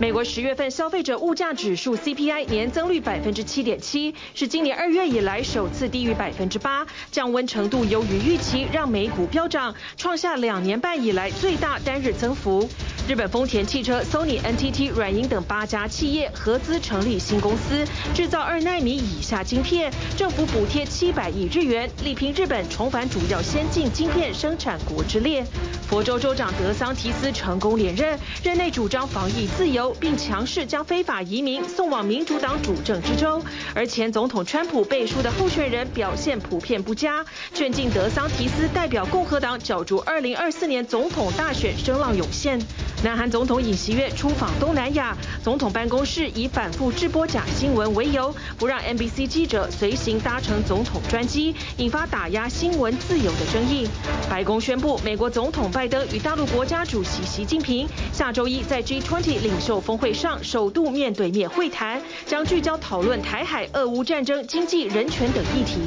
美国十月份消费者物价指数 CPI 年增率百分之七点七，是今年二月以来首次低于百分之八，降温程度优于预期，让美股飙涨，创下两年半以来最大单日增幅。日本丰田汽车、Sony、NTT、软银等八家企业合资成立新公司，制造二纳米以下晶片，政府补贴七百亿日元，力拼日本重返主要先进晶片生产国之列。佛州州长德桑提斯成功连任，任内主张防疫自由。并强势将非法移民送往民主党主政之州，而前总统川普背书的候选人表现普遍不佳，卷进德桑提斯代表共和党角逐2024年总统大选声浪涌现。南韩总统尹锡悦出访东南亚，总统办公室以反复制播假新闻为由，不让 NBC 记者随行搭乘总统专机，引发打压新闻自由的争议。白宫宣布，美国总统拜登与大陆国家主席习近平下周一在 G20 领袖峰会上首度面对面会谈，将聚焦讨论台海、俄乌战争、经济、人权等议题。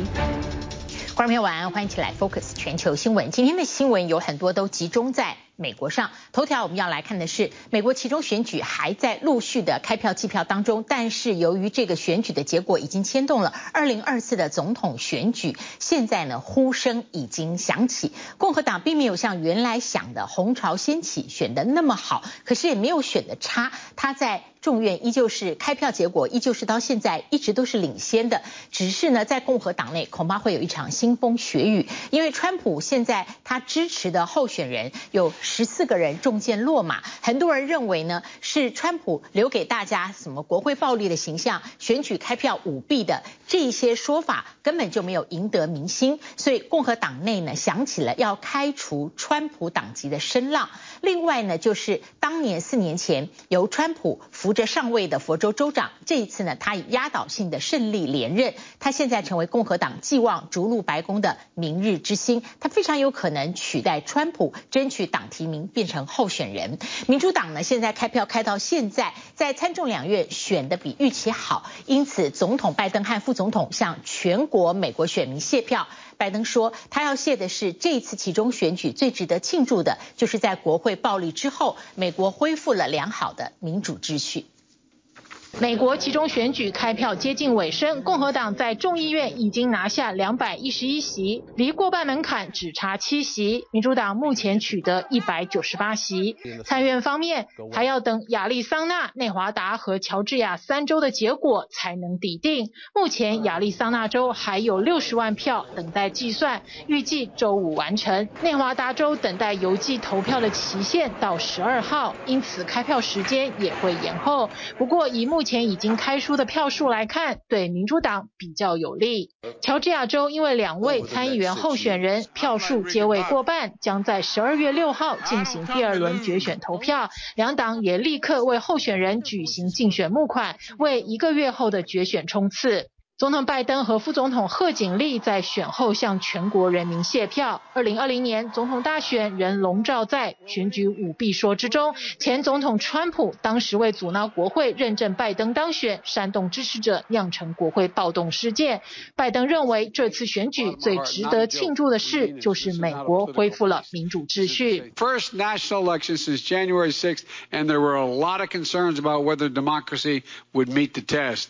观众朋友晚安，欢迎起来 Focus 全球新闻。今天的新闻有很多都集中在。美国上头条，我们要来看的是美国其中选举还在陆续的开票计票当中，但是由于这个选举的结果已经牵动了二零二四的总统选举，现在呢呼声已经响起，共和党并没有像原来想的红潮掀起选的那么好，可是也没有选的差，他在。众院依旧是开票结果，依旧是到现在一直都是领先的。只是呢，在共和党内恐怕会有一场腥风血雨，因为川普现在他支持的候选人有十四个人中箭落马，很多人认为呢是川普留给大家什么国会暴力的形象，选举开票舞弊的这些说法根本就没有赢得民心，所以共和党内呢响起了要开除川普党籍的声浪。另外呢，就是当年四年前由川普扶着上位的佛州州长，这一次呢，他以压倒性的胜利连任，他现在成为共和党寄望逐鹿白宫的明日之星，他非常有可能取代川普，争取党提名变成候选人。民主党呢，现在开票开到现在，在参众两院选的比预期好，因此总统拜登和副总统向全国美国选民谢票。拜登说，他要谢的是这次其中选举最值得庆祝的，就是在国会暴力之后，美国恢复了良好的民主秩序。美国其中选举开票接近尾声，共和党在众议院已经拿下两百一十一席，离过半门槛只差七席。民主党目前取得一百九十八席。参院方面还要等亚利桑那、内华达和乔治亚三州的结果才能抵定。目前亚利桑那州还有六十万票等待计算，预计周五完成。内华达州等待邮寄投票的期限到十二号，因此开票时间也会延后。不过以目目前已经开出的票数来看，对民主党比较有利。乔治亚州因为两位参议员候选人票数皆未过半，将在十二月六号进行第二轮决选投票。两党也立刻为候选人举行竞选募款，为一个月后的决选冲刺。总统拜登和副总统贺锦丽在选后向全国人民谢票。二零二零年总统大选仍笼罩在选举舞弊说之中。前总统川普当时为阻挠国会认证拜登当选，煽动支持者酿成国会暴动事件。拜登认为这次选举最值得庆祝的事就是美国恢复了民主秩序。First national election since January 6th, and there were a lot of concerns about whether democracy would meet the test.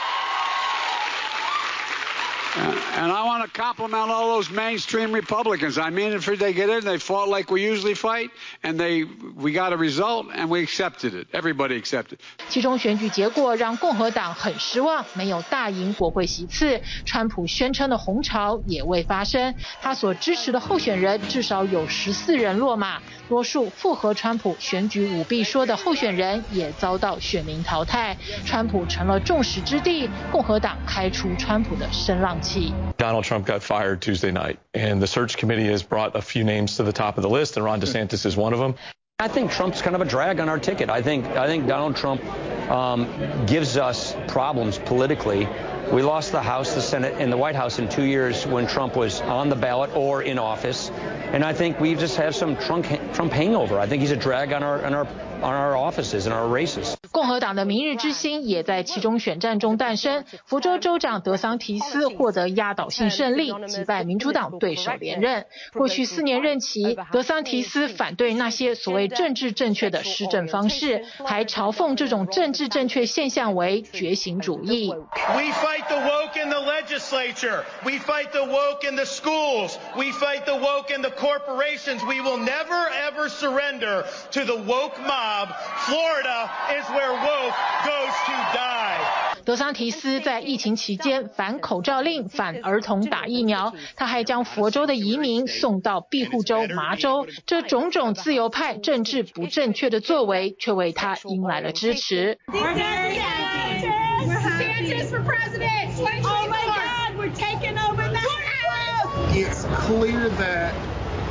And I want to compliment all those mainstream Republicans. I mean, if they get in, they fought like we usually fight, and they we got a result, and we accepted it. Everybody accepted. 其中选举结果让共和党很失望，没有大赢国会席次。川普宣称的红潮也未发生，他所支持的候选人至少有十四人落马，多数附和川普选举舞弊说的候选人也遭到选民淘汰。川普成了众矢之的，共和党开出川普的声浪。Donald Trump got fired Tuesday night, and the search committee has brought a few names to the top of the list, and Ron DeSantis is one of them. I think Trump's kind of a drag on our ticket. I think I think Donald Trump um, gives us problems politically. We lost the House, the Senate, and the White House in two years when Trump was on the ballot or in office, and I think we just have some Trump Trump hangover. I think he's a drag on our on our on our offices and our races. 共和党的明日之星也在其中选战中诞生，福州州长德桑提斯获得压倒性胜利，击败民主党对手连任。过去四年任期，德桑提斯反对那些所谓政治正确的施政方式，还嘲讽这种政治正确现象为觉醒主义。We fight the woke in the legislature. We fight the woke in the schools. We fight the woke in the corporations. We will never ever surrender to the woke mob. Florida is where woke goes to die. 德桑提斯在疫情期间反口罩令、反儿童打疫苗，他还将佛州的移民送到庇护州麻州。这种种自由派政治不正确的作为，却为他迎来了支持。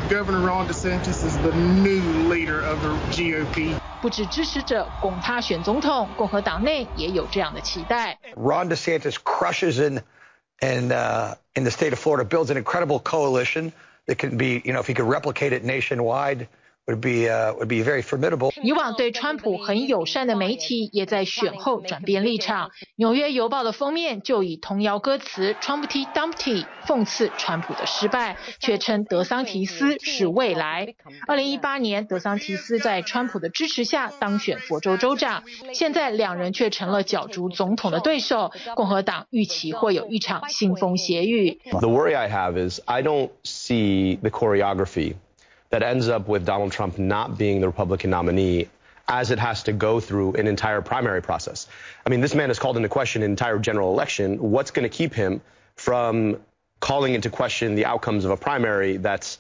Governor Ron DeSantis is the new leader of the GOP. 不止支持者拱他选总统，共和党内也有这样的期待。Ron DeSantis crushes in in uh, in the state of Florida, builds an incredible coalition that can be, you know, if he could replicate it nationwide. Would be, uh, would be very formidable. 以往对川普很友善的媒体，也在选后转变立场。纽约邮报的封面就以童谣歌词 Trumpty Dumpty 讽刺川普的失败，却称德桑提斯是未来。二零一八年，德桑提斯在川普的支持下当选佛州州长，现在两人却成了角逐总统的对手。共和党预期会有一场腥风血雨。The worry I have is I don't see the choreography. That ends up with Donald Trump not being the Republican nominee as it has to go through an entire primary process. I mean, this man has called into question an entire general election. What's going to keep him from calling into question the outcomes of a primary that's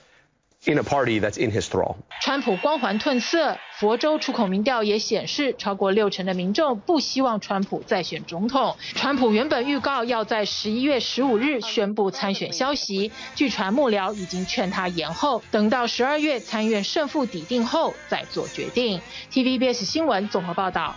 In a party that's in his thrall. 川普光环褪色，佛州出口民调也显示，超过六成的民众不希望川普再选总统。川普原本预告要在十一月十五日宣布参选消息，据传幕僚已经劝他延后，等到十二月参院胜负抵定后再做决定。TVBS 新闻综合报道。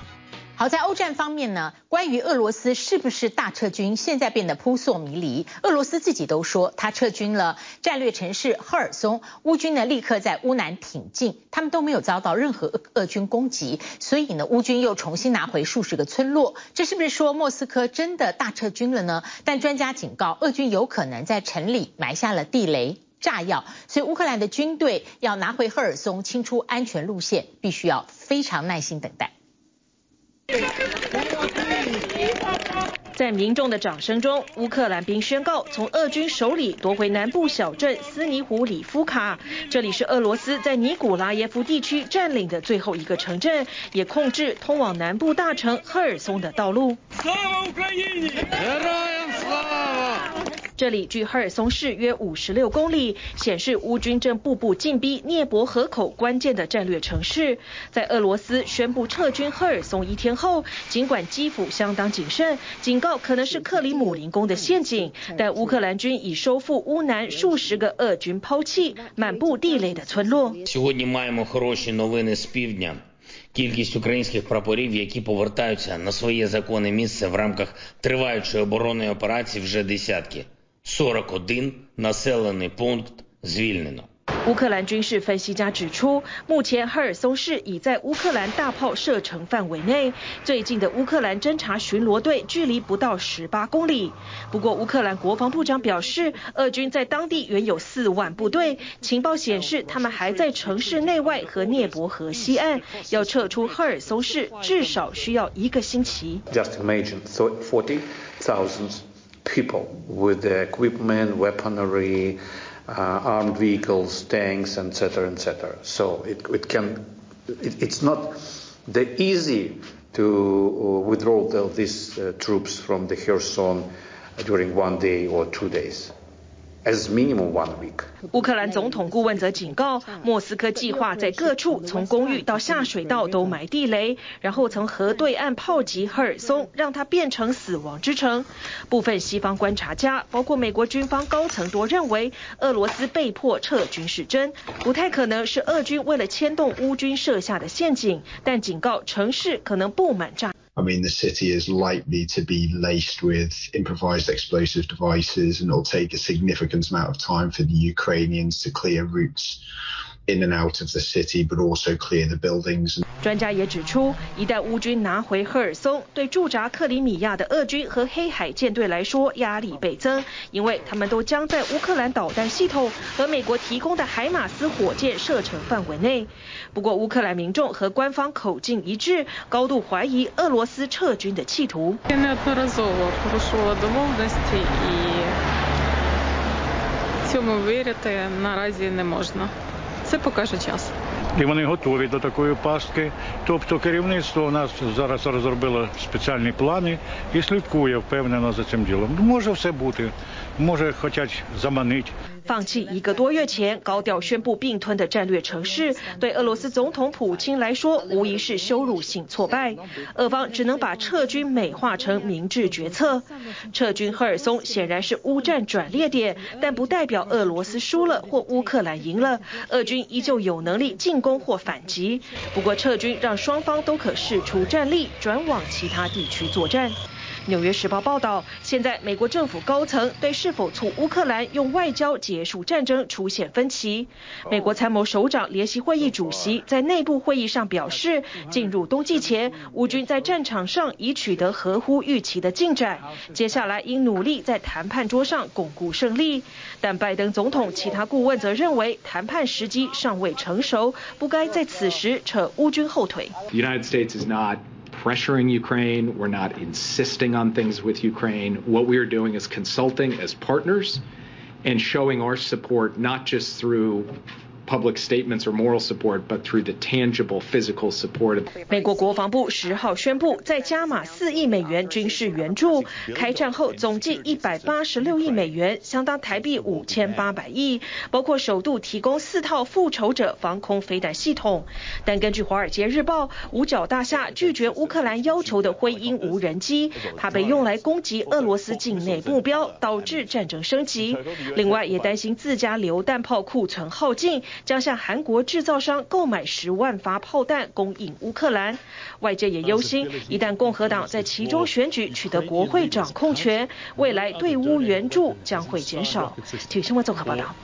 好，在欧战方面呢，关于俄罗斯是不是大撤军，现在变得扑朔迷离。俄罗斯自己都说，他撤军了战略城市赫尔松，乌军呢立刻在乌南挺进，他们都没有遭到任何俄军攻击，所以呢，乌军又重新拿回数十个村落。这是不是说莫斯科真的大撤军了呢？但专家警告，俄军有可能在城里埋下了地雷、炸药，所以乌克兰的军队要拿回赫尔松，清出安全路线，必须要非常耐心等待。在民众的掌声中，乌克兰兵宣告从俄军手里夺回南部小镇斯尼胡里夫卡。这里是俄罗斯在尼古拉耶夫地区占领的最后一个城镇，也控制通往南部大城赫尔松的道路。这里距赫尔松市约五十六公里，显示乌军正步步进逼涅伯河口关键的战略城市。在俄罗斯宣布撤军赫尔松一天后，尽管基辅相当谨慎，警告可能是克里姆林宫的陷阱，但乌克兰军已收复乌南数十个俄军抛弃、满布地雷的村落。乌克兰军事分析家指出，目前赫尔松市已在乌克兰大炮射程范围内，最近的乌克兰侦察巡逻队距离不到十八公里。不过，乌克兰国防部长表示，俄军在当地原有四万部队，情报显示他们还在城市内外和涅伯河西岸，要撤出赫尔松市至少需要一个星期。Just imagine forty thousand people with the equipment, weaponry. Uh, armed vehicles, tanks, etc., etc. So it, it can, it, it's not the easy to withdraw the, these uh, troops from the Kherson during one day or two days. As minimum one week. 乌克兰总统顾问则警告，莫斯科计划在各处从公寓到下水道都埋地雷，然后从河对岸炮击赫尔松，让它变成死亡之城。部分西方观察家，包括美国军方高层，都认为俄罗斯被迫撤军是真，不太可能是俄军为了牵动乌军设下的陷阱，但警告城市可能布满炸。I mean, the city is likely to be laced with improvised explosive devices, and it'll take a significant amount of time for the Ukrainians to clear routes in and out of the city, but also clear the buildings. 专家也指出，一旦乌军拿回赫尔松，对驻扎克里米亚的俄军和黑海舰队来说压力倍增，因为他们都将在乌克兰导弹系统和美国提供的海马斯火箭射程范围内。不过，乌克兰民众和官方口径一致，高度怀疑俄罗斯撤军的企图。І вони готові до такої пастки. Тобто керівництво у нас зараз розробило спеціальні плани і слідкує впевнено за цим ділом. Може все бути, може хочуть заманити. 放弃一个多月前高调宣布并吞的战略城市，对俄罗斯总统普京来说无疑是羞辱性挫败。俄方只能把撤军美化成明智决策。撤军赫尔松显然是乌战转捩点，但不代表俄罗斯输了或乌克兰赢了。俄军依旧有能力进攻或反击。不过撤军让双方都可释出战力，转往其他地区作战。纽约时报报道，现在美国政府高层对是否促乌克兰用外交结束战争出现分歧。美国参谋首长联席会议主席在内部会议上表示，进入冬季前，乌军在战场上已取得合乎预期的进展，接下来应努力在谈判桌上巩固胜利。但拜登总统其他顾问则认为，谈判时机尚未成熟，不该在此时扯乌军后腿。Pressuring Ukraine. We're not insisting on things with Ukraine. What we are doing is consulting as partners and showing our support not just through public statements or moral support, but through the tangible physical support. of 美国国防部十号宣布，再加码四亿美元军事援助，开战后总计一百八十六亿美元，相当台币五千八百亿，包括首度提供四套复仇者防空飞弹系统。但根据《华尔街日报》，五角大厦拒绝乌克兰要求的灰鹰无人机，怕被用来攻击俄罗斯境内目标，导致战争升级。另外，也担心自家榴弹炮库存耗尽。将向韩国制造商购买十万发炮弹供应乌克兰，外界也忧心，一旦共和党在其中选举取得国会掌控权，未来对乌援助将会减少。体育新闻综合报道。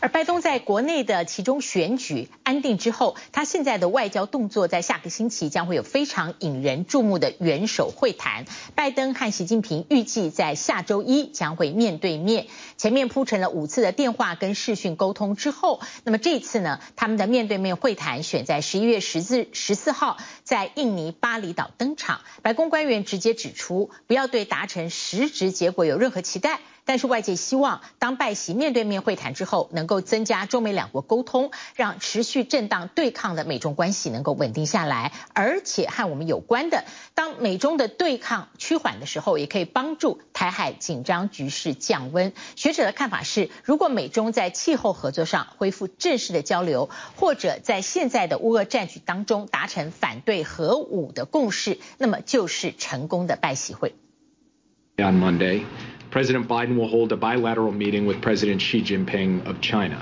而拜登在国内的其中选举安定之后，他现在的外交动作在下个星期将会有非常引人注目的元首会谈。拜登和习近平预计在下周一将会面对面，前面铺陈了五次的电话跟视讯沟通之后。那么这次呢，他们的面对面会谈选在十一月十四十四号在印尼巴厘岛登场。白宫官员直接指出，不要对达成实质结果有任何期待。但是外界希望，当拜习面对面会谈之后，能够增加中美两国沟通，让持续震荡对抗的美中关系能够稳定下来。而且和我们有关的，当美中的对抗趋缓的时候，也可以帮助台海紧张局势降温。学者的看法是，如果美中在气候合作上恢复正式的交流，或者在现在的乌俄战局当中达成反对核武的共识，那么就是成功的拜习会。On Monday. President Biden will hold a bilateral meeting with President Xi Jinping of China.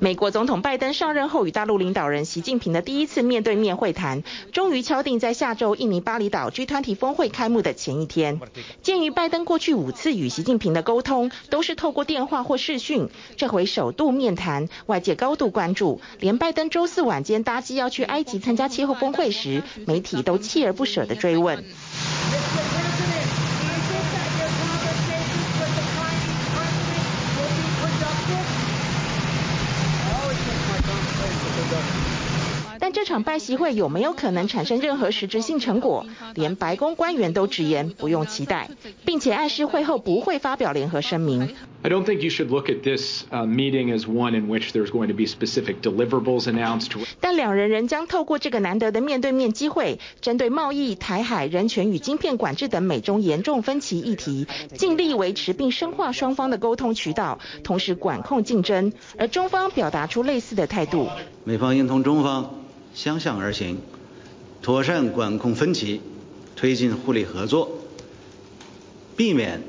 美国总统拜登上任后与大陆领导人习近平的第一次面对面会谈，终于敲定在下周印尼巴厘岛 G20 峰会开幕的前一天。鉴于拜登过去五次与习近平的沟通都是透过电话或视讯，这回首度面谈，外界高度关注。连拜登周四晚间搭机要去埃及参加气候峰会时，媒体都锲而不舍地追问。场拜习会有没有可能产生任何实质性成果？连白宫官员都直言不用期待，并且暗示会后不会发表联合声明。I don't think you should look at this meeting as one in which there's going to be specific deliverables announced. 但两人仍将透过这个难得的面对面机会，针对贸易、台海、人权与晶片管制等美中严重分歧议题，尽力维持并深化双方的沟通渠道，同时管控竞争。而中方表达出类似的态度。美方应同中方。相向而行，妥善管控分歧，推进互利合作，避免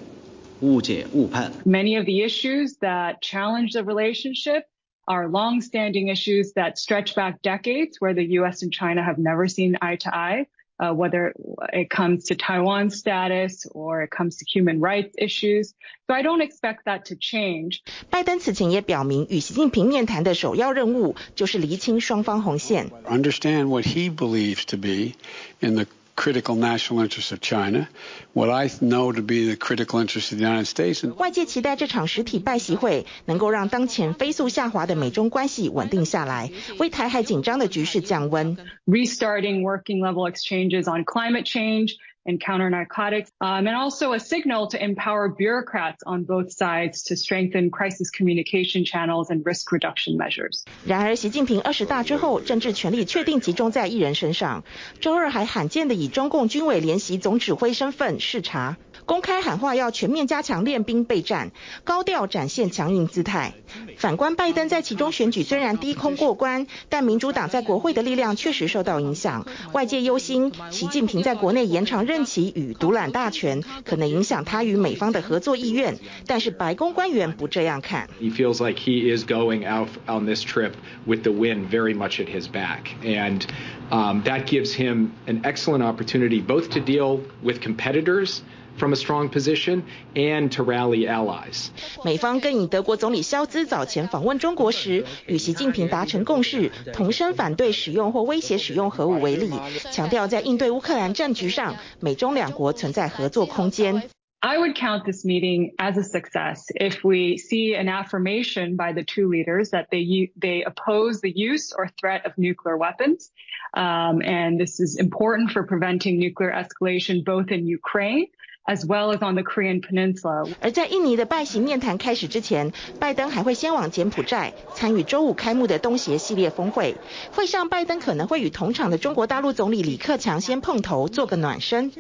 误解误判。Many of the issues that challenge the relationship are long-standing issues that stretch back decades, where the U.S. and China have never seen eye to eye. uh, whether it comes to Taiwan status or it comes to human rights issues. So I don't expect that to change. 拜登此前也表明，与习近平面谈的首要任务就是厘清双方红线。Understand what he believes to be in the critical national interests of China, what I know to be the critical interests of the United States. 外界期待这场实体拜习会能够让当前飞速下滑的美中关系稳定下来，为台海紧张的局势降温。Restarting working level exchanges on climate change and counter narcotics, um, and also a signal to empower bureaucrats on both sides to strengthen crisis communication channels and risk reduction measures. 然而，习近平二十大之后，政治权力确定集中在一人身上。周二还罕见的以中共军委联席总指挥身份视察。 公开喊话要全面加强练兵备战，高调展现强硬姿态。反观拜登在其中选举虽然低空过关，但民主党在国会的力量确实受到影响。外界忧心，习近平在国内延长任期与独揽大权，可能影响他与美方的合作意愿。但是白宫官员不这样看。He feels like he is going out on this trip with the wind very much at his back, and um, that gives him an excellent opportunity both to deal with competitors. From a strong position and to rally allies. 美方更以德国总理萧兹早前访问中国时，与习近平达成共识，同声反对使用或威胁使用核武为例，强调在应对乌克兰战局上，美中两国存在合作空间。I would count this meeting as a success if we see an affirmation by the two leaders that they they oppose the use or threat of nuclear weapons, um, and this is important for preventing nuclear escalation both in Ukraine. As well as on the Korean Peninsula. 而在印尼的拜习面谈开始之前，拜登还会先往柬埔寨参与周五开幕的东协系列峰会。会上，拜登可能会与同场的中国大陆总理李克强先碰头，做个暖身。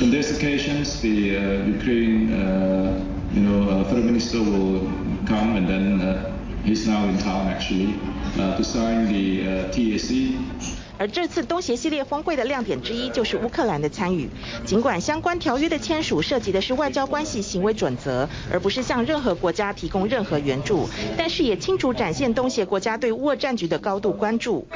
In these occasions, the Ukraine, you know, foreign minister will come, and then he's now in town actually to sign the TAC. 而这次东协系列峰会的亮点之一就是乌克兰的参与。尽管相关条约的签署涉及的是外交关系行为准则，而不是向任何国家提供任何援助，但是也清楚展现东协国家对乌俄战局的高度关注。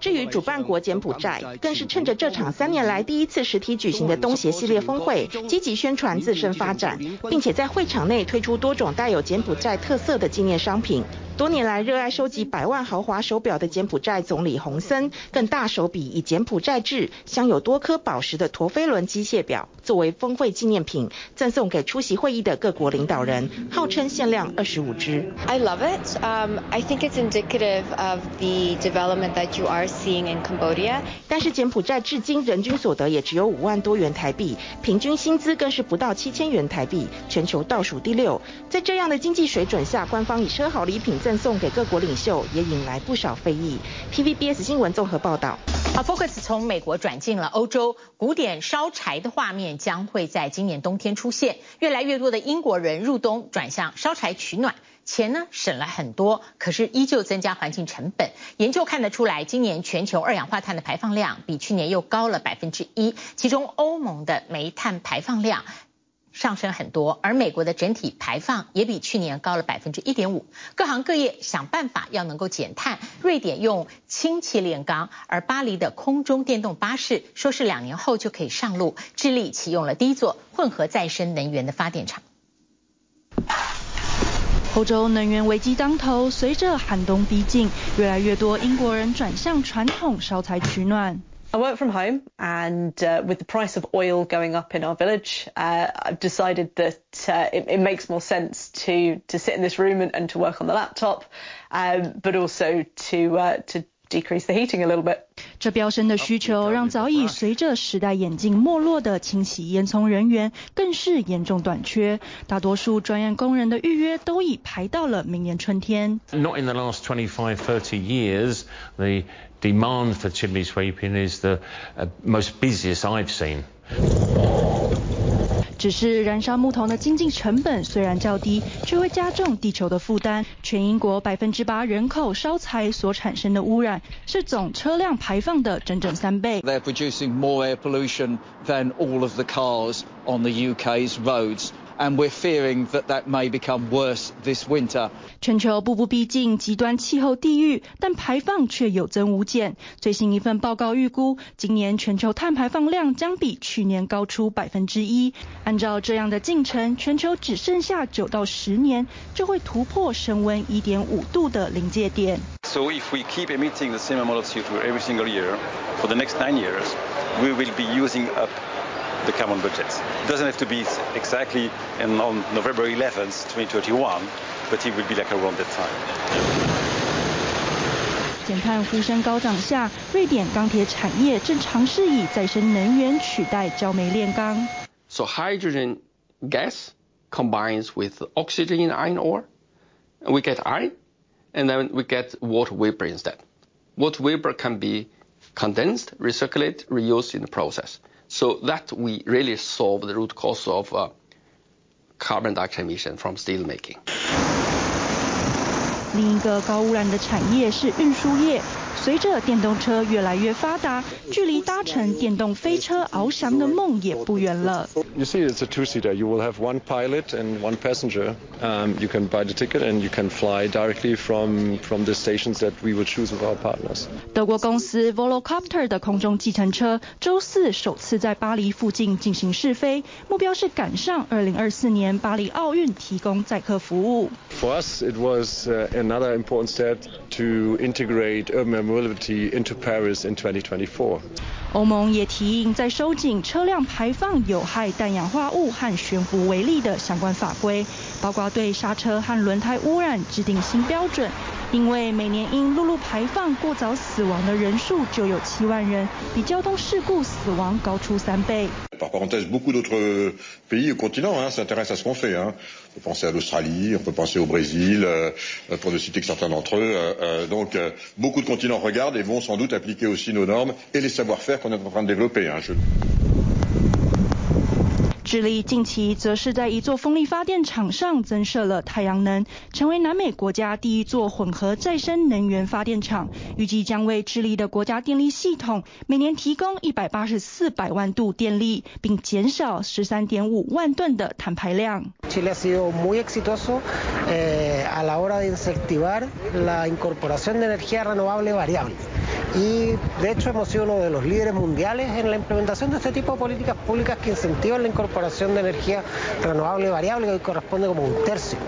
至于主办国柬埔寨，更是趁着这场三年来第一次实体举行的东协系列峰会，积极宣传自身发展，并且在会场内推出多种带有柬埔寨特色的纪念商品。多年来热爱收集百万豪华手表的柬埔寨总理洪森，更大手笔以柬埔寨制、镶有多颗宝石的陀飞轮机械表作为峰会纪念品，赠送给出席会议的各国领导人，号称限量二十五只。I love it. Um, I think it's indicative of the development that you are seeing in Cambodia. 但是柬埔寨至今人均所得也只有五万多元台币，平均薪资更是不到七千元台币，全球倒数第六。在这样的经济水准下，官方以奢豪礼品。赠送给各国领袖，也引来不少非议。TVBS 新闻综合报道。好，Focus 从美国转进了欧洲，古典烧柴的画面将会在今年冬天出现。越来越多的英国人入冬转向烧柴取暖，钱呢省了很多，可是依旧增加环境成本。研究看得出来，今年全球二氧化碳的排放量比去年又高了百分之一，其中欧盟的煤炭排放量。上升很多，而美国的整体排放也比去年高了百分之一点五。各行各业想办法要能够减碳。瑞典用氢气炼钢，而巴黎的空中电动巴士说是两年后就可以上路。智利启用了第一座混合再生能源的发电厂。欧洲能源危机当头，随着寒冬逼近，越来越多英国人转向传统烧柴取暖。I work from home, and uh, with the price of oil going up in our village, uh, I've decided that uh, it, it, makes more sense to to sit in this room and, and to work on the laptop, um, but also to uh, to decrease the heating a little bit. 这飙升的需求让早已随着时代演进没落的清洗烟囱人员更是严重短缺，大多数专业工人的预约都已排到了明年春天。Not in the last 25, 30 years, the demand for chimney sweeping is the most busiest I've seen. 只是燃烧木头的经济成本虽然较低，却会加重地球的负担。全英国百分之八人口烧柴所产生的污染，是总车辆排放的整整三倍。They're producing more air pollution than all of the cars on the UK's roads. And we're fearing that that may become worse this winter. 全球步步逼近极端气候地狱，但排放却有增无减。最新一份报告预估，今年全球碳排放量将比去年高出百分之一。按照这样的进程，全球只剩下九到十年就会突破升温一点五度的临界点。So if we keep emitting the same amount of CO2 every single year for the next nine years, we will be using up the carbon budgets. It doesn't have to be exactly on November 11th, 2021, but it will be like around that time. 减碳呼声高涨下，瑞典钢铁产业正尝试以再生能源取代焦煤炼钢。So hydrogen gas combines with oxygen in iron ore, and we get iron, and then we get water vapor instead. Water vapor can be condensed, recirculated, reused in the process. So that we really solve the root cause of uh, carbon dioxide emission from steel making. 另一个高污染的产业是运输业。 随着电动车越来越发达，距离搭乘电动飞车翱翔的梦也不远了。You see, it's a two-seater. You will have one pilot and one passenger. Um, you can buy the ticket and you can fly directly from from the stations that we would choose with our partners. 德国公司 Volocopter 的空中计程车周四首次在巴黎附近进行试飞，目标是赶上2024年巴黎奥运提供载客服务。For us, it was uh, another important step to integrate urban mobility into Paris in 2024. 欧盟也提议在收紧车辆排放有害氮氧化物和悬浮微粒的相关法规，包括对刹车和轮胎污染制定新标准。因为每年因陆路排放过早死亡的人数就有七万人，比交通事故死亡高出三倍。Par parenthèse, beaucoup d'autres pays ou continents hein, s'intéressent à ce qu'on fait. Hein. On peut penser à l'Australie, on peut penser au Brésil, euh, pour ne citer que certains d'entre eux. Euh, donc, euh, beaucoup de continents regardent et vont sans doute appliquer aussi nos normes et les savoir-faire qu'on est en train de développer. Hein. Je... 智利近期则是在一座风力发电厂上增设了太阳能，成为南美国家第一座混合再生能源发电厂，预计将为智利的国家电力系统每年提供一百八十四百万度电力，并减少十三点五万吨的碳排量。Y de hecho hemos sido uno de los líderes mundiales en la implementación de este tipo de políticas públicas que incentivan la incorporación de energía renovable variable, que hoy corresponde como un tercio.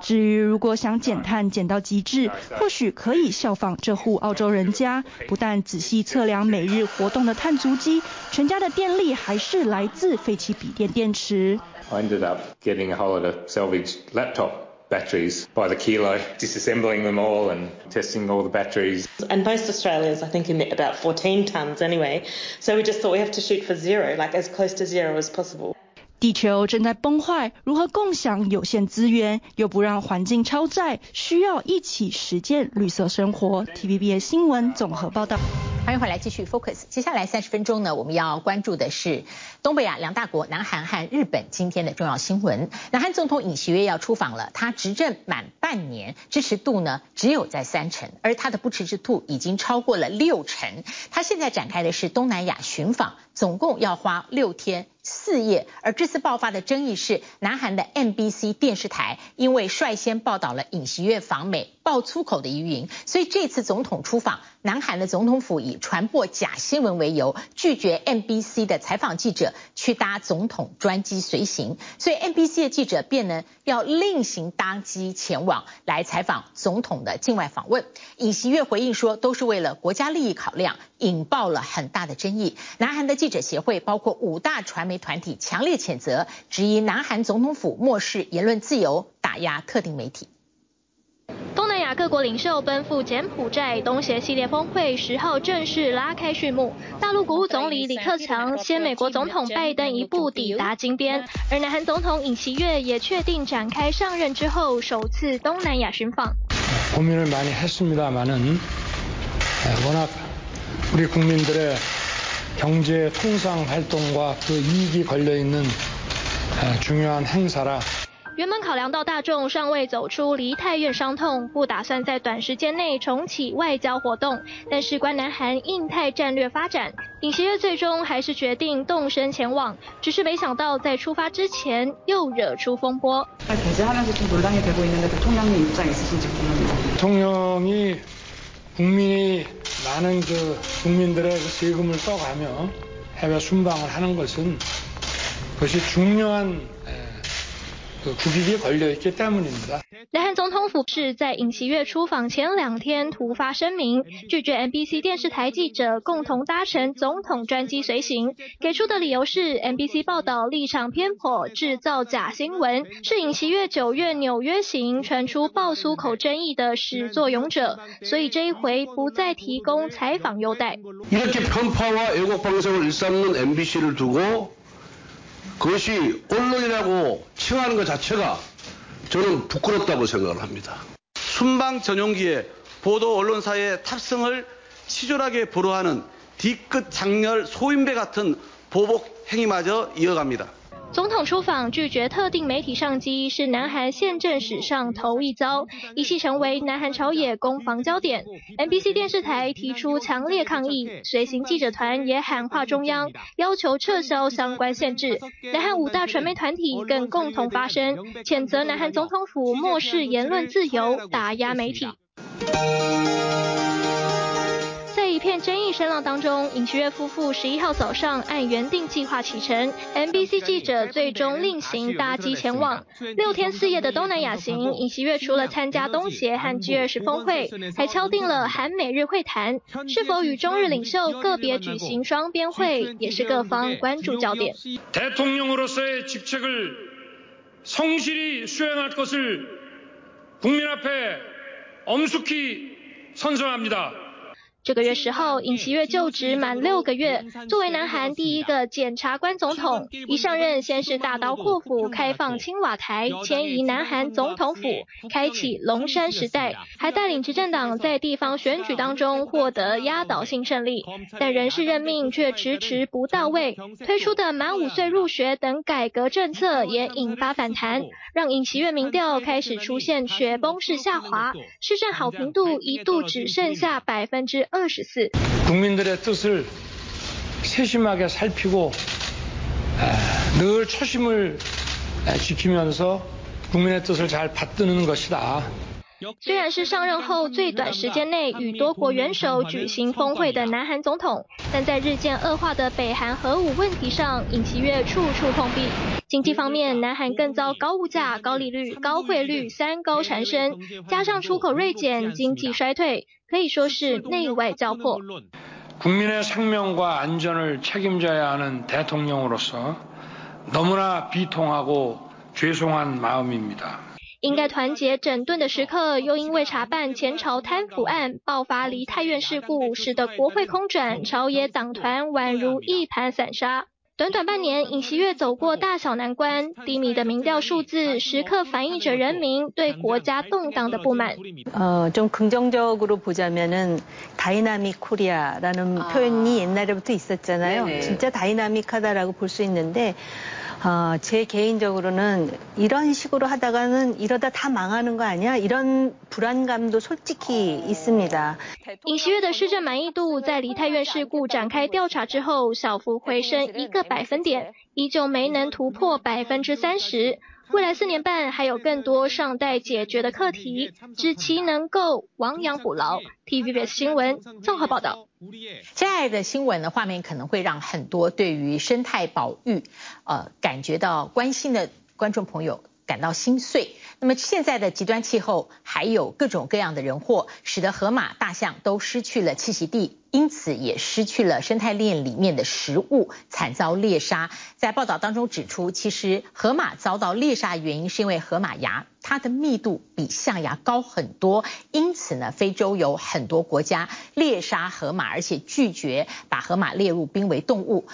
至于如果想减碳减到极致，或许可以效仿这户澳洲人家，不但仔细测量每日活动的碳足迹，全家的电力还是来自废弃笔电电池。I ended up getting a whole lot of salvaged laptop batteries by the kilo, disassembling them all and testing all the batteries. And most Australians, I think, emit about 14 tonnes anyway. So we just thought we have to shoot for zero, like as close to zero as possible. 地球正在崩坏，如何共享有限资源，又不让环境超载？需要一起实践绿色生活。TVBS 新闻综合报道。 欢迎回来继续 Focus。接下来三十分钟呢，我们要关注的是东北亚两大国南韩和日本今天的重要新闻。南韩总统尹锡悦要出访了，他执政满半年，支持度呢只有在三成，而他的不支持度已经超过了六成。他现在展开的是东南亚巡访，总共要花六天。四页，而这次爆发的争议是南韩的 MBC 电视台因为率先报道了尹锡悦访美爆粗口的疑云，所以这次总统出访，南韩的总统府以传播假新闻为由，拒绝 MBC 的采访记者去搭总统专机随行，所以 MBC 的记者变得要另行搭机前往来采访总统的境外访问。尹锡悦回应说，都是为了国家利益考量，引爆了很大的争议。南韩的记者协会包括五大传媒团体强烈谴责，质疑南韩总统府漠视言论自由，打压特定媒体。东南亚各国领袖奔赴柬埔寨，东协系列峰会十号正式拉开序幕。大陆国务总理李克强先美国总统拜登一步抵达金边，而南韩总统尹锡悦也确定展开上任之后首次东南亚巡访。우리국민들의 경제 통상 활동과 그 이익이 걸려 있는 중요한 행사라 原本考量到大众尚未走出梨泰院伤痛，不打算在短时间内重启外交活动，但事关南韩印太战略发展，尹锡悦最终还是决定动身前往。只是没想到在出发之前又惹出风波。대제하면서좀논란이되고있는데대통령님입장있으신지궁금합니다。 대통령이 국민이 많은 그 국민들의세금을 써가며 해외 순방을 하는 것은 그것이 중요한 南韩总统府是在尹锡月出访前两天突发声明，拒绝 MBC 电视台记者共同搭乘总统专机随行，给出的理由是 MBC 报道立场偏颇，制造假新闻，是尹锡月九月纽约行传出爆粗口争议的始作俑者，所以这一回不再提供采访优待。 그것이 언론이라고 칭하는 것 자체가 저는 부끄럽다고 생각을 합니다. 순방 전용기에 보도 언론사의 탑승을 치졸하게불허하는 뒤끝 장렬 소인배 같은 보복 행위마저 이어갑니다 总统出访拒绝特定媒体上机，是南韩宪政史上头一遭，一夕成为南韩朝野攻防焦点。MBC 电视台提出强烈抗议，随行记者团也喊话中央，要求撤销相关限制。南韩五大传媒团体更共同发声，谴责南韩总统府漠视言论自由，打压媒体。一片争议声浪当中，尹锡悦夫妇十一号早上按原定计划启程，MBC 记者最终另行搭机前往。六天四夜的东南亚行，尹锡悦除了参加东协和 G20 峰会，还敲定了韩美日会谈，是否与中日领袖个别举行双边会，也是各方关注焦点。대통령으로서의직책을성실히수행할것을국민앞에엄숙히선서합니다 这个月十号，尹锡悦就职满六个月，作为南韩第一个检察官总统，一上任先是大刀阔斧开放青瓦台，迁移南韩总统府，开启龙山时代，还带领执政党在地方选举当中获得压倒性胜利。但人事任命却迟迟不到位，推出的满五岁入学等改革政策也引发反弹，让尹锡悦民调开始出现雪崩式下滑，市政好评度一度只剩下百分之二十四。국민들의뜻을세심하게살피고늘초심을지키면서국민의뜻을잘받드는 것이다。虽然是上任后最短时间内与多国元首举行峰会的南韩总统，但在日渐恶化的北韩核武问题上，尹锡悦处处碰壁。 经济方面，南韩更遭高物价、高利率、高汇率三高缠身，加上出口锐减，经济衰退。可以说是内外交迫。국민의생명과安全을책임져야하는대통령으로서너무나비통하고죄송한마음입니다应该团结整顿的时刻，又因为查办前朝贪腐案爆发梨泰院事故，使得国会空转，朝野党团宛如一盘散沙。 短短半年，尹锡悦走过大小难关，低迷的民调数字时刻反映着人民对国家动荡的不满。呃，좀긍정적으로보자면은다이나믹코리아라는표현이옛날에부터있었잖아요진짜다이나믹하다라고볼수있는데 어, 제 개인적으로는 이런 식으로 하다가는 이러다 다 망하는 거 아니야? 이런 불안감도 솔직히 있습니다. 尹锡悦的施政满意度在梨泰院事故展开调查之后小幅回升一个百分点，依旧没能突破百分之三十。 未来四年半还有更多尚待解决的课题，只其能够亡羊补牢。TVBS 新闻综合报道。接下来的新闻的画面可能会让很多对于生态保育呃感觉到关心的观众朋友感到心碎。那么现在的极端气候，还有各种各样的人祸，使得河马、大象都失去了栖息地，因此也失去了生态链里面的食物，惨遭猎杀。在报道当中指出，其实河马遭到猎杀原因是因为河马牙它的密度比象牙高很多，因此呢，非洲有很多国家猎杀河马，而且拒绝把河马列入濒危动物。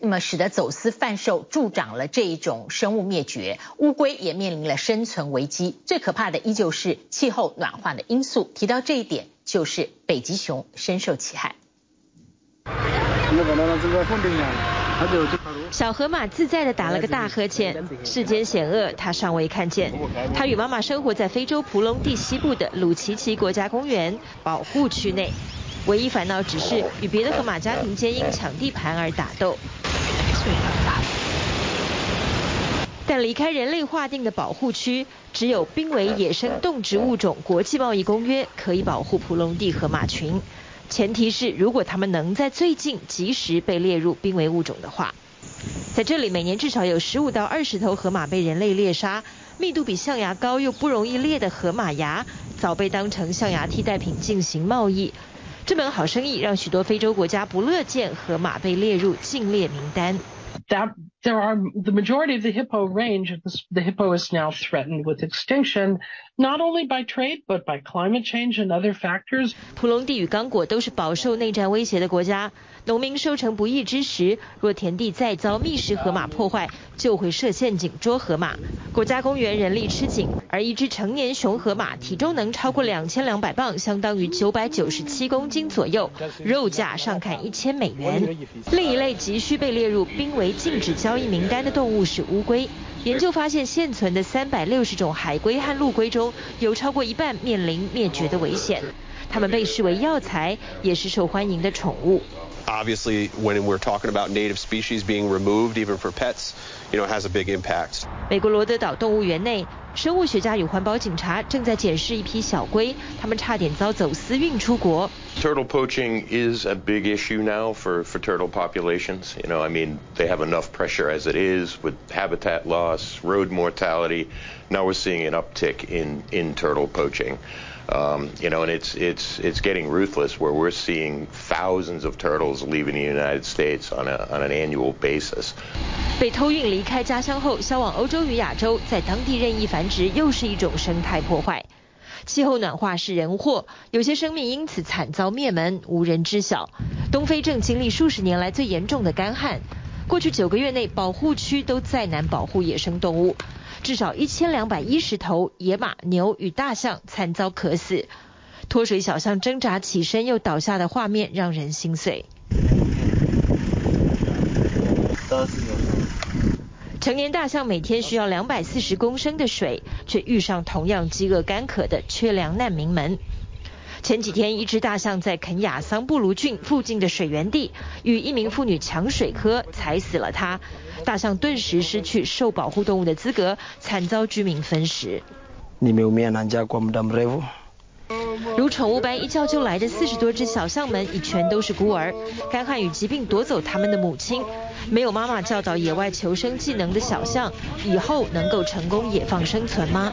那么使得走私贩售助长了这一种生物灭绝，乌龟也面临了生存危机。最可怕的依旧是气候暖化的因素。提到这一点，就是北极熊深受其害。小河马自在地打了个大呵欠。世间险恶，他尚未看见。他与妈妈生活在非洲蒲隆地西部的鲁奇奇国家公园保护区内，唯一烦恼只是与别的河马家庭间因抢地盘而打斗。但离开人类划定的保护区，只有濒危野生动植物种国际贸易公约可以保护蒲隆地河马群。前提是，如果它们能在最近及时被列入濒危物种的话，在这里每年至少有十五到二十头河马被人类猎杀，密度比象牙高又不容易裂的河马牙，早被当成象牙替代品进行贸易。这门好生意让许多非洲国家不乐见河马被列入禁猎名单。That there are the majority of the hippo range, the hippo is now threatened with extinction, not only by trade, but by climate change and other factors. 普隆地与刚果都是饱受内战威胁的国家，农民收成不易之时，若田地再遭觅食河马破坏，就会设陷阱捉河马。国家公园人力吃紧，而一只成年雄河马体重能超过两千两百磅，相当于九百九十七公斤左右，肉价上看一千美元。另一类急需被列入濒危禁止交易名单的动物是乌龟。研究发现，现存的三百六十种海龟和陆龟中，有超过一半面临灭绝的危险。它们被视为药材，也是受欢迎的宠物。Obviously, when we're talking about native species being removed, even for pets, you know, it has a big impact. 美国罗德岛动物园内，生物学家与环保警察正在检视一批小龟，它们差点遭走私运出国。Turtle poaching is a big issue now for, for turtle populations. You know, I mean, they have enough pressure as it is with habitat loss, road mortality. Now we're seeing an uptick in, in turtle poaching. Um, you know, and it's it's it's getting ruthless where we're seeing thousands of turtles leaving the United States on a on an annual basis. 被偷运离开家乡后，销往欧洲与亚洲，在当地任意繁殖，又是一种生态破坏。气候暖化是人祸，有些生命因此惨遭灭门，无人知晓。东非正经历数十年来最严重的干旱，过去九个月内，保护区都再难保护野生动物。至少一千两百一十头野马、牛与大象惨遭渴死，脱水小象挣扎起身又倒下的画面让人心碎。成年大象每天需要两百四十公升的水，却遇上同样饥饿干渴的缺粮难民们。前几天，一只大象在肯雅桑布卢郡附近的水源地与一名妇女抢水喝，踩死了它。大象顿时失去受保护动物的资格，惨遭居民分食。如宠物般一叫就来的四十多只小象们，已全都是孤儿。干旱与疾病夺走他们的母亲，没有妈妈教导野外求生技能的小象，以后能够成功野放生存吗？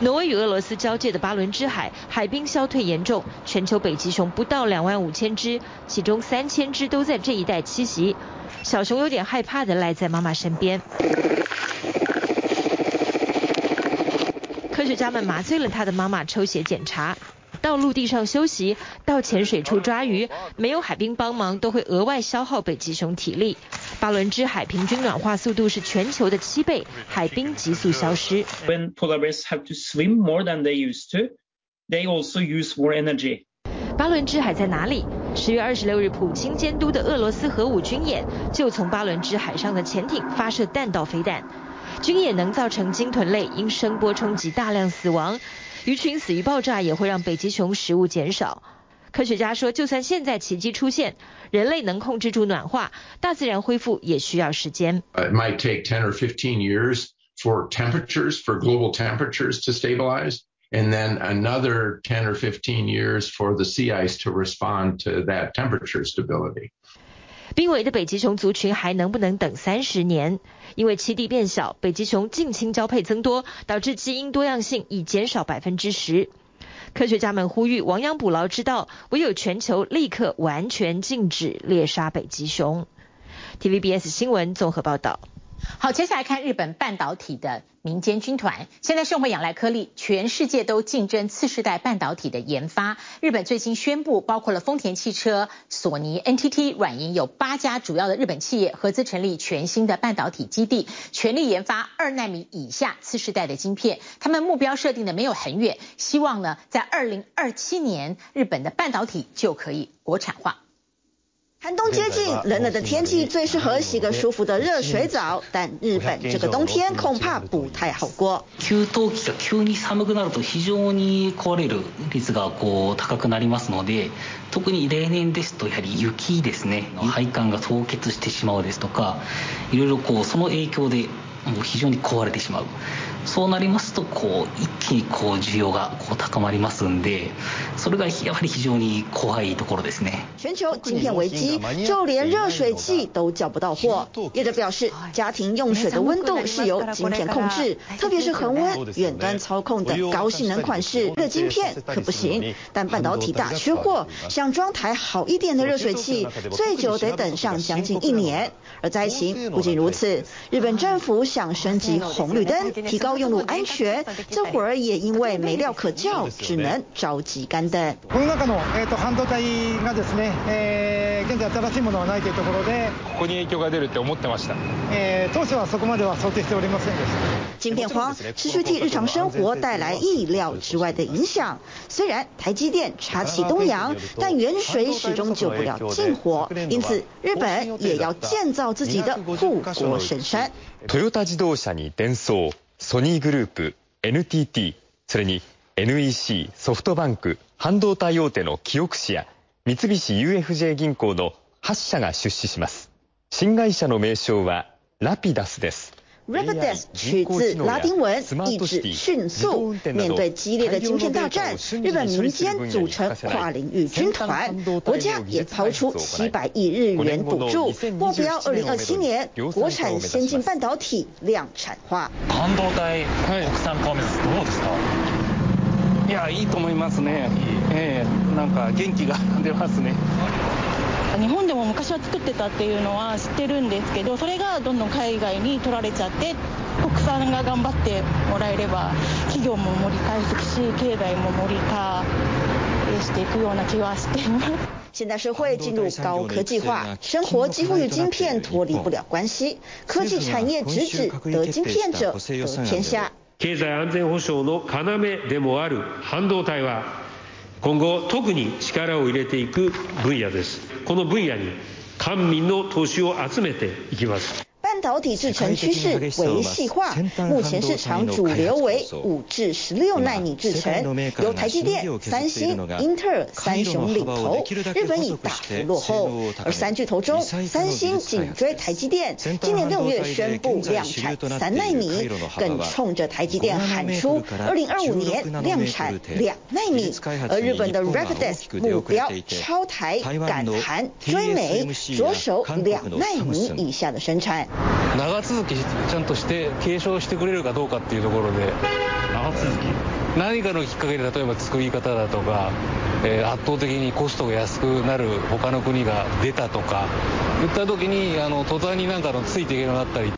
挪威与俄罗斯交界的巴伦支海海冰消退严重，全球北极熊不到两万五千只，其中三千只都在这一带栖息。小熊有点害怕的赖在妈妈身边。科学家们麻醉了他的妈妈，抽血检查。到陆地上休息，到浅水处抓鱼，没有海冰帮忙，都会额外消耗北极熊体力。巴伦支海平均暖化速度是全球的七倍，海冰急速消失。When polar bears have to swim more than they used to, they also use more energy. 巴伦支海在哪里？十月二十六日，普京监督的俄罗斯核武军演就从巴伦支海上的潜艇发射弹道飞弹。军演能造成鲸豚类因声波冲击大量死亡。鱼群死于爆炸也会让北极熊食物减少。科学家说，就算现在奇迹出现，人类能控制住暖化，大自然恢复也需要时间。It might take 10 or 15 years for temperatures, for global temperatures to stabilize, and then another 10 or 15 years for the sea ice to respond to that temperature stability. 濒危的北极熊族群还能不能等三十年？因为栖地变小，北极熊近亲交配增多，导致基因多样性已减少百分之十。科学家们呼吁亡羊补牢之道，唯有全球立刻完全禁止猎杀北极熊。TVBS 新闻综合报道。好，接下来看日本半导体的民间军团。现在盛惠仰赖颗粒，全世界都竞争次世代半导体的研发。日本最新宣布，包括了丰田汽车、索尼、NTT、软银，有八家主要的日本企业合资成立全新的半导体基地，全力研发二纳米以下次世代的晶片。他们目标设定的没有很远，希望呢，在二零二七年，日本的半导体就可以国产化。寒冬接近，冷冷的天气最适合洗个舒服的热水澡，但日本这个冬天恐怕不太好过。给汤器が急に寒くなると非常に壊れる率がこう高くなりますので、特に例年ですとやはり雪ですね、配管が冻结してしまうですとか、いろいろこうその影响でもう非常に壊れてしまう。そうなりますとこう一気にこう需要がこう高まりますんで、それがやはり非常に怖いところですね。全球晶片危机，就连热水器都叫不到货。业者表示，家庭用水的温度是由晶片控制，特别是恒温、远端操控的高性能款式，热晶片可不行。但半导体大缺货，想装台好一点的热水器，最久得等上将近一年。而灾情不仅如此，日本政府想升级红绿灯，提高 用路安全，这会儿也因为没料可叫，只能着急干等。この中のえっと半导体がですね、えー、现在新しいものはないというところで、ここに影响が出るって思ってました。えー、当初はそこまでは想定しておりませんでした。晶片荒持续替日常生活带来意料之外的影响。虽然台积电插旗东洋，但远水始终救不了近火，因此日本也要建造自己的护国神山。トヨタ自动车にデン ソ、ニーグループ、NTT、それに NEC、ソフトバンク、半導体大手のキオクシア、三菱 UFJ 銀行の8社が出資します。新会社の名称はラピダスです。Rapidus 取自拉丁文，意指迅速。面对激烈的晶片大战，日本民间组成跨领域军团，国家也抛出七百亿日元补助，目标二零二七年国产先进半导体量产化。半导体国产化ですどうですか？いやいいと思いますね。えー、なんか元気が出ますね。 日本でも昔は作ってたっていうのは知ってるんですけどそれがどんどん海外に取られちゃって国产が顽张ってもらえれば企业も盛り返すし経済も盛り返していくような気はしています。现代社会进入高科技化，生活几乎与晶片脱离不了关系。科技产业直指得晶片者得天下。经济安全保障の要でもある半导体は今後特に力を入れていく分野です。この分野に官民の投資を集めていきます。半导体制成趋势为细化，目前市场主流为五至十六纳米制程，由台积电、三星、英特尔三雄领头，日本已大幅落后。而三巨头中，三星紧追台积电，今年六月宣布量产三纳米，更冲着台积电喊出二零二五年量产两纳米。而日本的 Rapidus 目标超台赶韩追美，着手两纳米以下的生产。长続きちゃんとして継承してくれるかどうかっていうところで。长続き？何かのきっかけで例えば作り方だとか、えー、圧倒的にコストが安くなる他の国が出たとか。いった时にあの途端になんかのついていけるようになったり。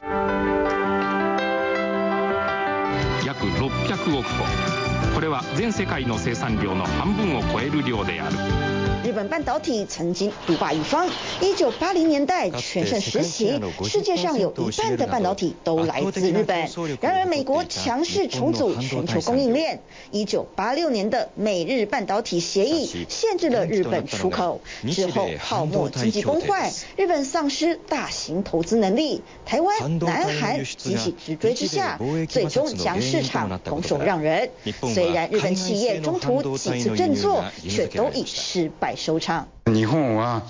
约600亿个これは全世界の生产量の半分を超える量である日本半导体曾经独霸一方，一九八零年代全盛时期，世界上有一半的半导体都来自日本。然而，美国强势重组全球供应链，一九八六年的美日半导体协议限制了日本出口。之后，泡沫经济崩坏，日本丧失大型投资能力，台湾、南韩急起直追之下，最终将市场拱手让人。虽然日本企业中途几次振作，却都以失败收场。日本は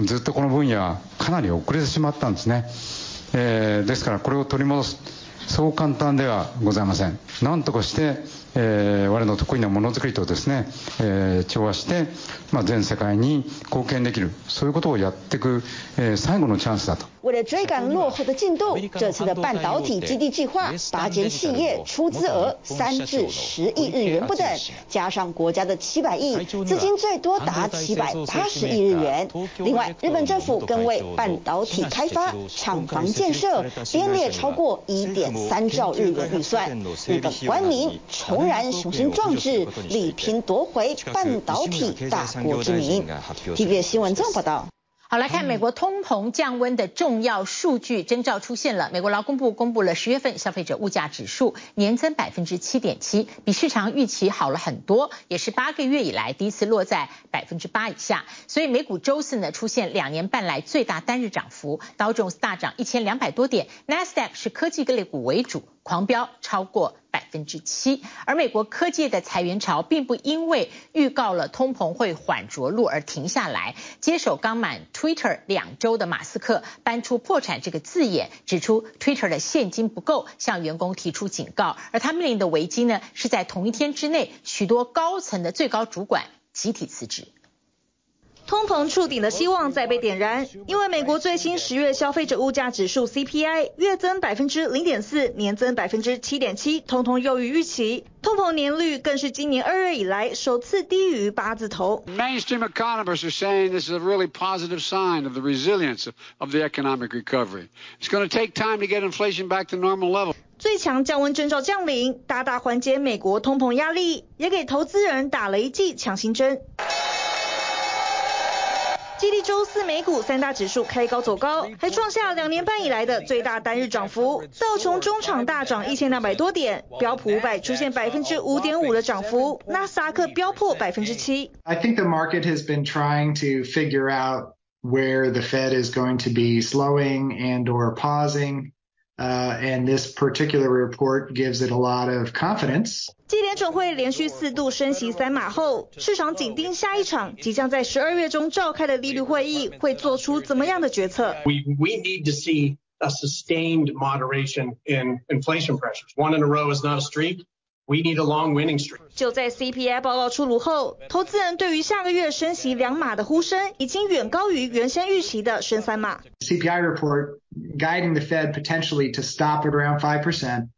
ずっとこの分野かなり遅れてしまったんですね。えー、ですからこれを取り戻すそう簡単ではございません。なんとかして、えー、我の得意なものづくりとですね、えー、調和して、まあ、全世界に貢献できるそういうことをやっていく、えー、最後のチャンスだと。为了追赶落后的进度，这次的半导体基地计划，八间企业出资额三至十亿日元不等，加上国家的七百亿，资金最多达七百八十亿日元。另外，日本政府更为半导体开发、厂房建设编列超过一点三兆日元预算。日本官民重燃雄心壮志，力拼夺回半导体大国之名。TVBS 新闻综合报道。好，来看美国通膨降温的重要数据征兆出现了。美国劳工部公布了十月份消费者物价指数年增百分之七点七，比市场预期好了很多，也是八个月以来第一次落在百分之八以下。所以美股周四呢出现两年半来最大单日涨幅，道琼斯大涨一千两百多点，纳斯达克是科技类股为主，狂飙超过百分之七，而美国科技的裁员潮并不因为预告了通膨会缓着陆而停下来。接手刚满 Twitter 两周的马斯克搬出破产这个字眼，指出 Twitter 的现金不够，向员工提出警告。而他面临的危机呢，是在同一天之内，许多高层的最高主管集体辞职。通膨触顶的希望再被点燃，因为美国最新十月消费者物价指数 CPI 月增百分之零点四，年增百分之七点七，通通优于预期。通膨年率更是今年二月以来首次低于八字头。Mainstream economists are saying this is a really positive sign of the resilience of the economic recovery. It's going to take time to get inflation back to normal level. 最强降温征兆降临，大大缓解美国通膨压力，也给投资人打了一剂强心针。激励周四美股三大指数开高走高，还创下两年半以来的最大单日涨幅。道琼中场大涨一千两百多点，标普五百出现百分之五点五的涨幅，纳斯达克飙破百分之七。I think the market has been trying to figure out where the Fed is going to be slowing and or pausing. Uh, and this particular report gives it a lot of confidence. 继联准会连续四度升息三码后，市场紧盯下一场即将在十二月中召开的利率会议会做出怎么样的决策。We we need to see a sustained moderation in inflation pressures. One in a row is not a streak. We need a long winning streak. 就在 CPI 报告出炉后，投资人对于下个月升息两码的呼声已经远高于原先预期的升三码。CPI report guiding the Fed potentially to stop at around 5%.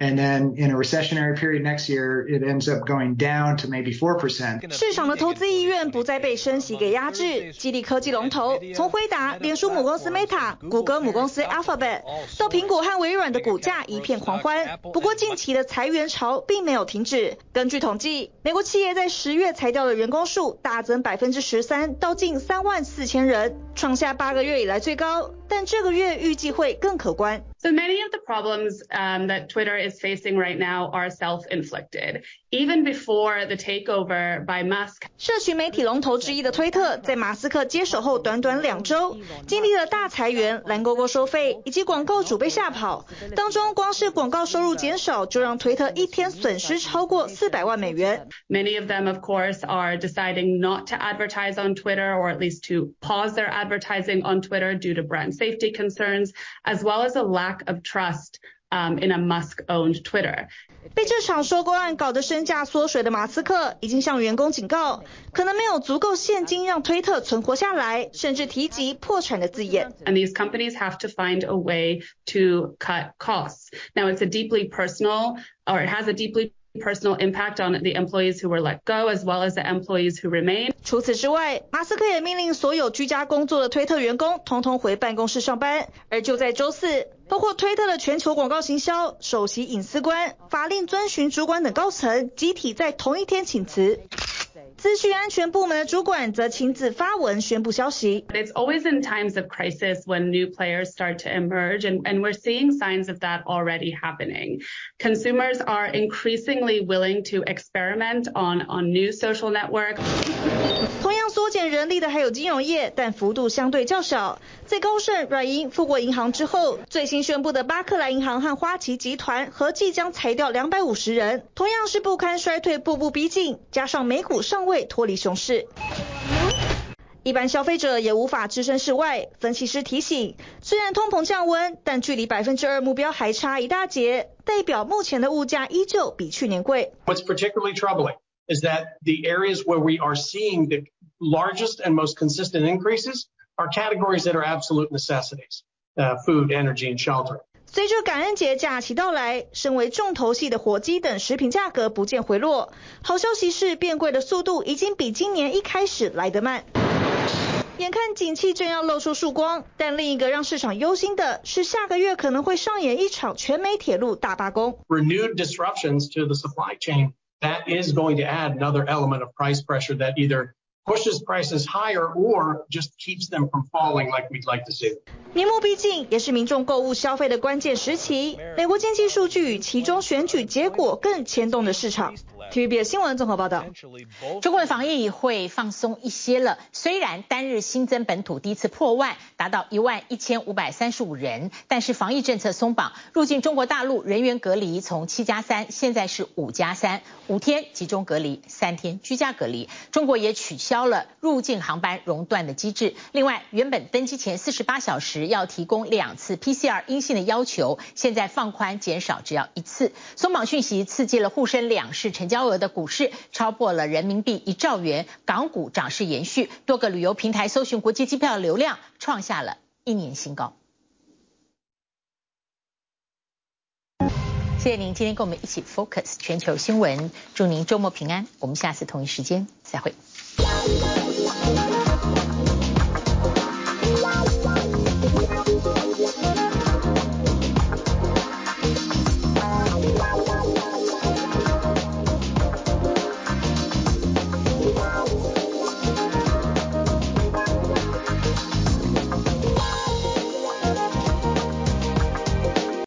And then in a recessionary period next year, it ends up going down to maybe 4%. 市场的投资意愿不再被升息给压制，激励科技龙头，从辉达、脸书母公司 Meta、谷歌母公司 Alphabet 到苹果和微软的股价一片狂欢。不过近期的裁员潮并没有停止。根据统计，美国企业在十月裁掉的员工数大增百分之十三，到近三万四千人，创下八个月以来最高。但这个月预计会更可观。So many of the problems um, that Twitter is facing right now are self-inflicted. Even before the takeover by Musk. 社群媒体龙头之一的推特，在马斯克接手后短短两周，经历了大裁员、蓝勾勾收费以及广告主被吓跑。当中光是广告收入减少，就让推特一天损失超过四百万美元。Many of them, of course, are deciding not to advertise on Twitter, or at least to pause their advertising on Twitter due to brand safety concerns, as well as a lack of trust. Um, in a Musk-owned Twitter. 被这场收购案搞得身价缩水的马斯克，已经向员工警告，可能没有足够现金让推特存活下来，甚至提及破产的字眼。And these companies have to find a way to cut costs. Now it's a deeply personal, or it has a deeply personal impact on the employees who were let go, as well as the employees who remain. 除此之外，马斯克也命令所有居家工作的推特员工通通回办公室上班。而就在周四，包括推特的全球广告行销、首席隐私官、法令遵循主管等高层集体在同一天请辞。资讯安全部门的主管则亲自发文宣布消息。It's always in times of crisis when new players start to emerge, and, and we're seeing signs of that already happening. Consumers are increasingly willing to experiment on, on new social networks. 同样缩减人力的还有金融业，但幅度相对较小。在高盛、软银、富国银行之后，最新宣布的巴克莱银行和花旗集团合计将裁掉两百五十人，同样是不堪衰退步步逼近，加上美股尚未脱离熊市，一般消费者也无法置身事外。分析师提醒，虽然通膨降温，但距离百分之二目标还差一大截，代表目前的物价依旧比去年贵。What's particularly troubling is that the areas where we are seeing the largest and most consistent increases are categories that are absolute necessities, uh, food, energy, and shelter. 随着感恩节假期到来，身为重头戏的火鸡等食品价格不见回落。好消息是，变贵的速度已经比今年一开始来得慢。眼看景气正要露出曙光，但另一个让市场忧心的是，下个月可能会上演一场全美铁路大罢工。Renewed disruptions to the supply chain that is going to add another element of price pressure that either pushes prices higher or just keeps them from falling like we'd like to see. 年末逼近，也是民众购物消费的关键时期。美国经济数据与其中选举结果更牵动的市场。TVBS 新闻综合报道。中国的防疫会放松一些了，虽然单日新增本土第一次破万，达到一万一千五百三十五人，但是防疫政策松绑，入境中国大陆人员隔离从七加三，现在是五加三，五天集中隔离，三天居家隔离。中国也取消了入境航班熔断的机制。另外，原本登机前四十八小时要提供两次 PCR 阴性的要求，现在放宽减少只要一次。松绑讯息刺激了沪深两市成交额的股市超破了人民币一兆元，港股涨势延续，多个旅游平台搜寻国际机票流量创下了一年新高。谢谢您今天跟我们一起 focus 全球新闻，祝您周末平安，我们下次同一时间再会。Música